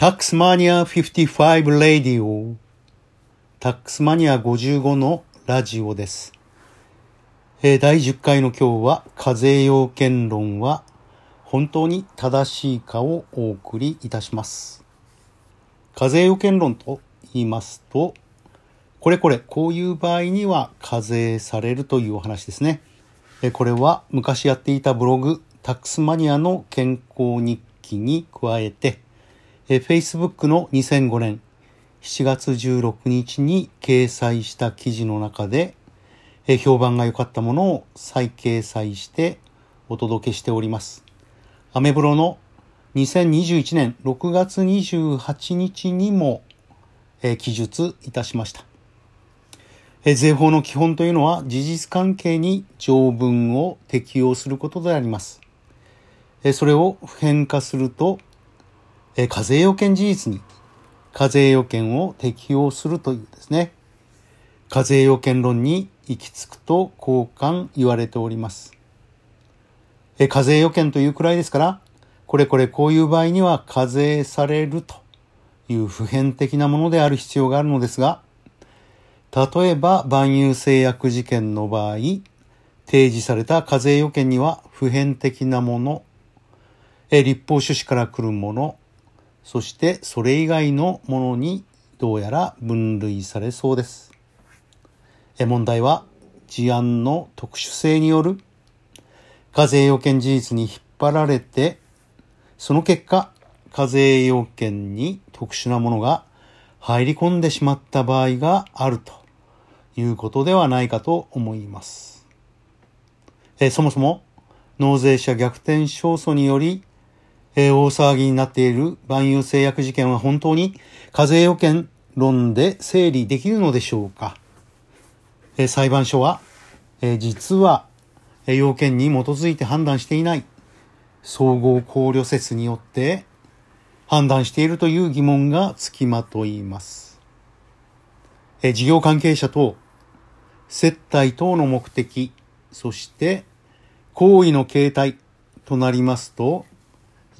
タックスマニア55レディオ。タックスマニア55のラジオです。えー、第10回の今日は、課税要件論は本当に正しいかをお送りいたします。課税要件論と言いますと、これこれ、こういう場合には課税されるというお話ですねえ。これは昔やっていたブログ、タックスマニアの健康日記に加えて、え Facebook の2005年7月16日に掲載した記事の中で、え評判が良かったものを再掲載してお届けしております。アメブロの2021年6月28日にも、え記述いたしました。え税法の基本というのは事実関係に条文を適用することであります。えそれを普遍化すると、え課税要件事実に課税要件を適用するというですね、課税要件論に行き着くと交換言われております。え課税要件というくらいですから、これこれこういう場合には課税されるという普遍的なものである必要があるのですが、例えば、万有制約事件の場合、提示された課税要件には普遍的なもの、え立法趣旨から来るもの、そしてそれ以外のものにどうやら分類されそうです。問題は事案の特殊性による課税要件事実に引っ張られて、その結果、課税要件に特殊なものが入り込んでしまった場合があるということではないかと思います。えそもそも納税者逆転勝訴により、え大騒ぎになっている万有製薬事件は本当に課税要件論で整理できるのでしょうか、え裁判所は、え実は、え要件に基づいて判断していない総合考慮説によって判断しているという疑問がつきまといます。え事業関係者と接待等の目的、そして行為の形態となりますと、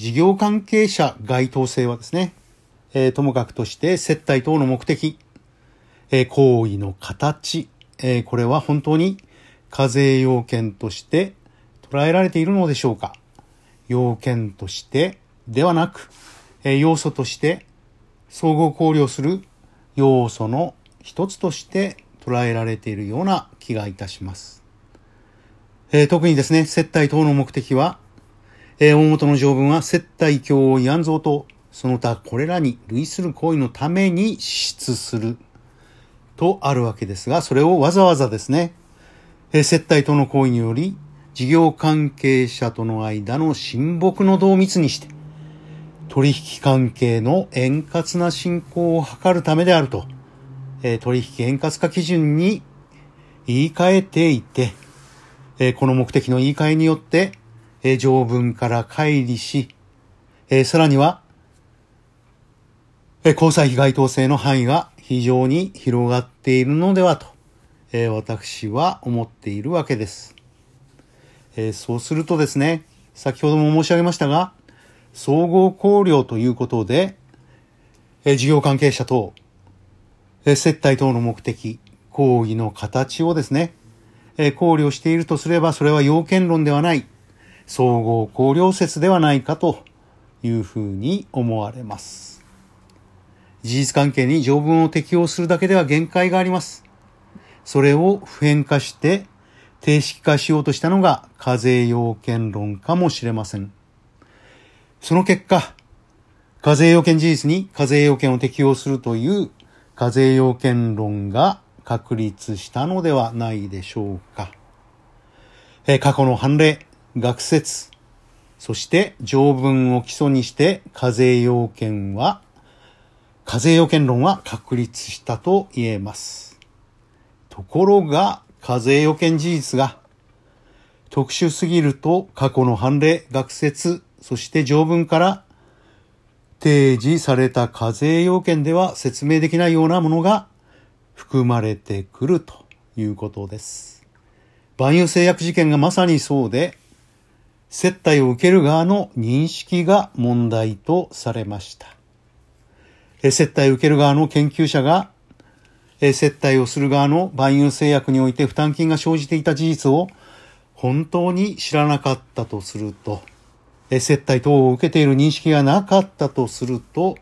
事業関係者該当性はですね、えー、ともかくとして接待等の目的、えー、行為の形、えー、これは本当に課税要件として捉えられているのでしょうか要件としてではなく、え要素として総合考慮する要素の一つとして捉えられているような気がいたします。え、特にですね、接待等の目的は、えー、大元の条文は接待教慰安蔵と、その他これらに類する行為のために支出するとあるわけですが、それをわざわざですね、えー、接待等の行為により、事業関係者との間の親睦の同密にして、取引関係の円滑な進行を図るためであると、え取引円滑化基準に言い換えていて、えこの目的の言い換えによって、え条文から乖離し、えさらには、え交際費該当性の範囲が非常に広がっているのではと、え私は思っているわけです。えそうするとですね、先ほども申し上げましたが、総合考慮ということで、え事業関係者等、え接待等の目的、行為の形をですね、え考慮しているとすれば、それは要件論ではない、総合考慮説ではないかというふうに思われます。事実関係に条文を適用するだけでは限界があります。それを普遍化して定式化しようとしたのが課税要件論かもしれません。その結果、課税要件事実に課税要件を適用するという課税要件論が確立したのではないでしょうか。え過去の判例、学説、そして条文を基礎にして課税要件は、課税要件論は確立したと言えます。ところが、課税要件事実が特殊すぎると過去の判例、学説、そして条文から提示された課税要件では説明できないようなものが含まれてくるということです。万有製薬事件がまさにそうで、接待を受ける側の認識が問題とされました。接待を受ける側の研究者が、接待をする側の万有製薬において負担金が生じていた事実を本当に知らなかったとすると、接待等を受けている認識がなかったとすると、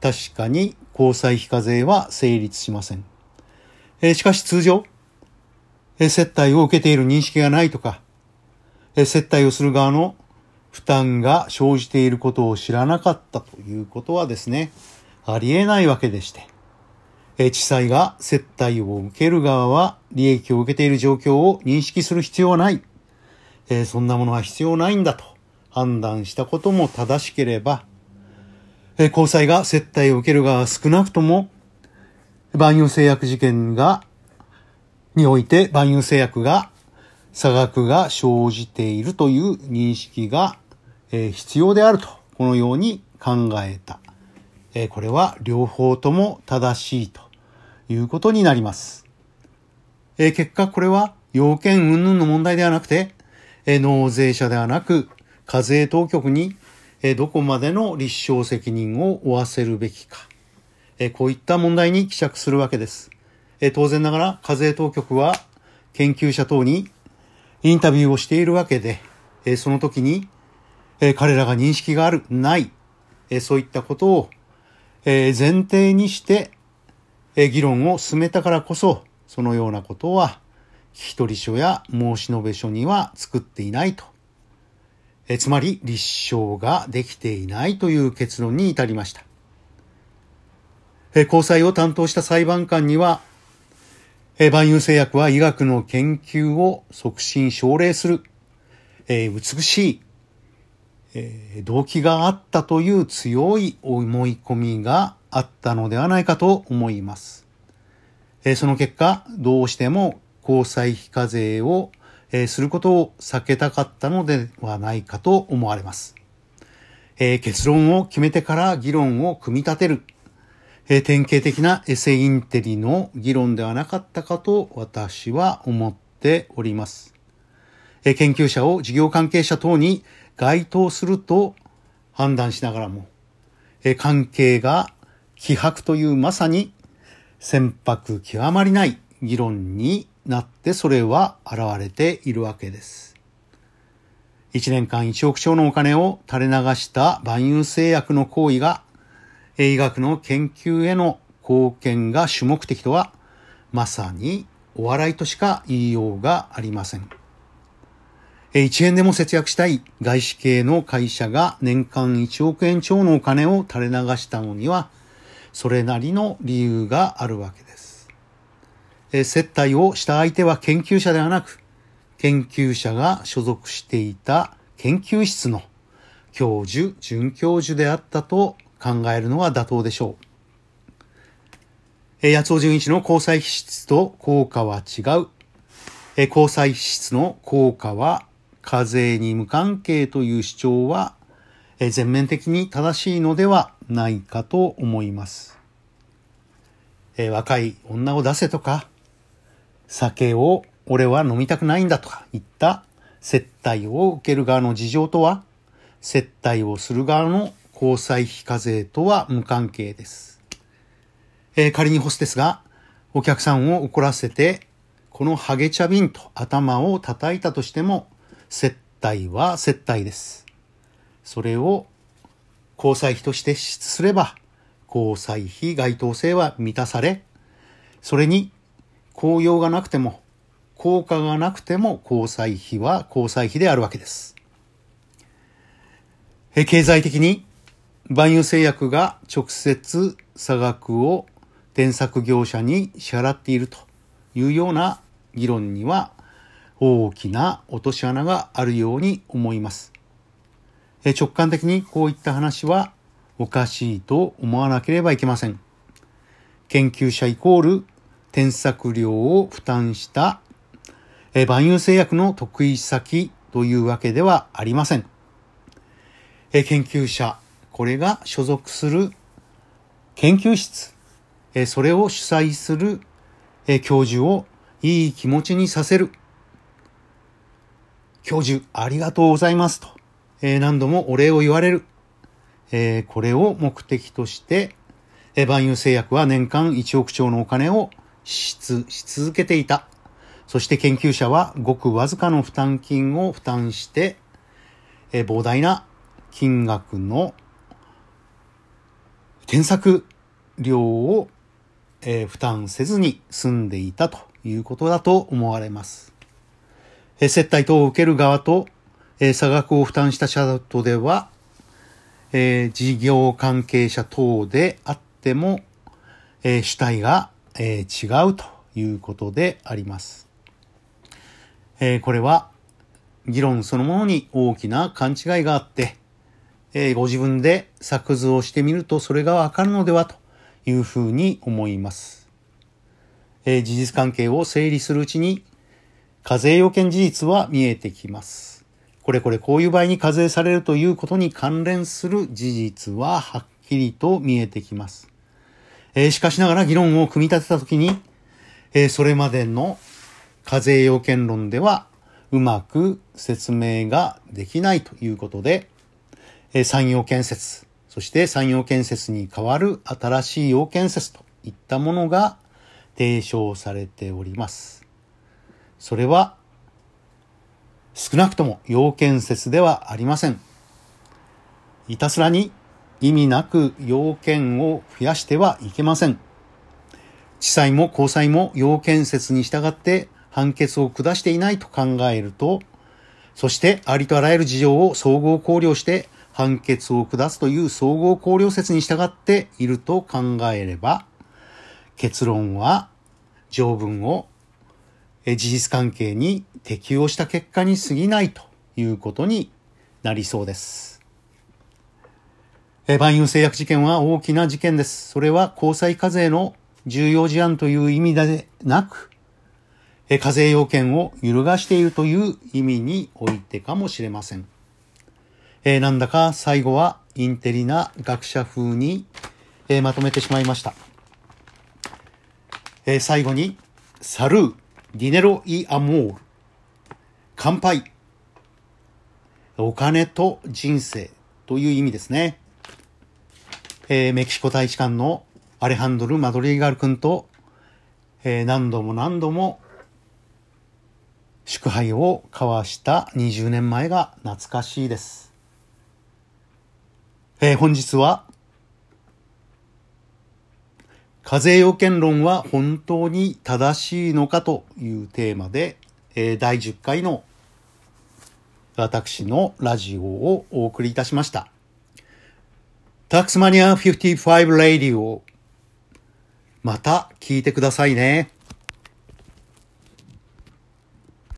確かに交際費課税は成立しません。しかし通常、接待を受けている認識がないとか、接待をする側の負担が生じていることを知らなかったということはですね、ありえないわけでして、え地裁が接待を受ける側は利益を受けている状況を認識する必要はない。えそんなものは必要ないんだと判断したことも正しければ、え交際が接待を受ける側は少なくとも、万有製薬事件が、において万有製薬が差額が生じているという認識が、え必要であると、このように考えた。えこれは両方とも正しいということになります。え結果これは要件云々の問題ではなくて、え納税者ではなく課税当局にえどこまでの立証責任を負わせるべきか。えこういった問題に希釈するわけです。え当然ながら課税当局は研究者等にインタビューをしているわけで、えその時に、え彼らが認識がある、ない、えそういったことをえ前提にして、え議論を進めたからこそ、そのようなことは、聞き取り書や申し述べ書には作っていないと。えつまり、立証ができていないという結論に至りました。え交際を担当した裁判官には、え万有製薬は医学の研究を促進奨励する、え美しいえー、動機があったという強い思い込みがあったのではないかと思います。えー、その結果、どうしても交際費課税を、えー、することを避けたかったのではないかと思われます。え結論を決めてから議論を組み立てる、え典型的なエセインテリの議論ではなかったかと私は思っております。え研究者を事業関係者等に該当すると判断しながらも、え関係が希薄というまさに船舶極まりない議論になってそれは現れているわけです。1年間1億兆のお金を垂れ流した万有製薬の行為が医学の研究への貢献が主目的とはまさにお笑いとしか言いようがありません。1円でも節約したい外資系の会社が年間1億円超のお金を垂れ流したのには、それなりの理由があるわけです。接待をした相手は研究者ではなく、研究者が所属していた研究室の教授、准教授であったと考えるのが妥当でしょう。え八尾純一の交際費質と効果は違うえ。交際費質の効果は課税に無関係という主張はえ全面的に正しいのではないかと思います。え若い女を出せとか、酒を俺は飲みたくないんだとか言った接待を受ける側の事情とは、接待をする側の交際費課税とは無関係です。えー、仮にホステスがお客さんを怒らせて、このハゲ茶瓶と頭を叩いたとしても、接待は接待です。それを交際費として支出すれば、交際費該当性は満たされ、それに効用がなくても、効果がなくても交際費は交際費であるわけです。経済的に万有製薬が直接差額を添削業者に支払っているというような議論には大きな落とし穴があるように思います。直感的にこういった話はおかしいと思わなければいけません。研究者イコール添削料を負担した万有製薬の得意先というわけではありません。研究者、これが所属する研究室、えそれを主催するえ教授をいい気持ちにさせる。教授ありがとうございますと、え、何度もお礼を言われる。え、これを目的として、え万有製薬は年間1億兆のお金を支出し続けていた。そして研究者はごくわずかの負担金を負担して、え膨大な金額の添削量を、え負担せずに済んでいたということだと思われます。え接待等を受ける側と、え差額を負担した者とでは、え事業関係者等であっても、え主体が、え違うということであります。えこれは議論そのものに大きな勘違いがあって、えご自分で作図をしてみるとそれがわかるのではというふうに思います。え事実関係を整理するうちに、課税要件事実は見えてきます。これこれこういう場合に課税されるということに関連する事実ははっきりと見えてきます。えしかしながら議論を組み立てたときに、えそれまでの課税要件論ではうまく説明ができないということで、産業建設、そして産業建設に代わる新しい要建設といったものが提唱されております。それは少なくとも要建設ではありません。いたすらに意味なく要件を増やしてはいけません。地裁も高裁も要建設に従って判決を下していないと考えると、そしてありとあらゆる事情を総合考慮して判決を下すという総合考慮説に従っていると考えれば、結論は条文を事実関係に適用した結果に過ぎないということになりそうです。万有製薬事件は大きな事件です。それは交際課税の重要事案という意味でなく、課税要件を揺るがしているという意味においてかもしれません。えー、なんだか最後はインテリな学者風に、えー、まとめてしまいました。えー、最後に、サルー、ディネロ・イ・アモール、乾杯、お金と人生という意味ですね。えー、メキシコ大使館のアレハンドル・マドリーガル君と、えー、何度も何度も祝杯を交わした20年前が懐かしいです。えー、本日は、課税要件論は本当に正しいのかというテーマで、えー、第10回の私のラジオをお送りいたしました。タックスマニア55レディオまた聞いてくださいね。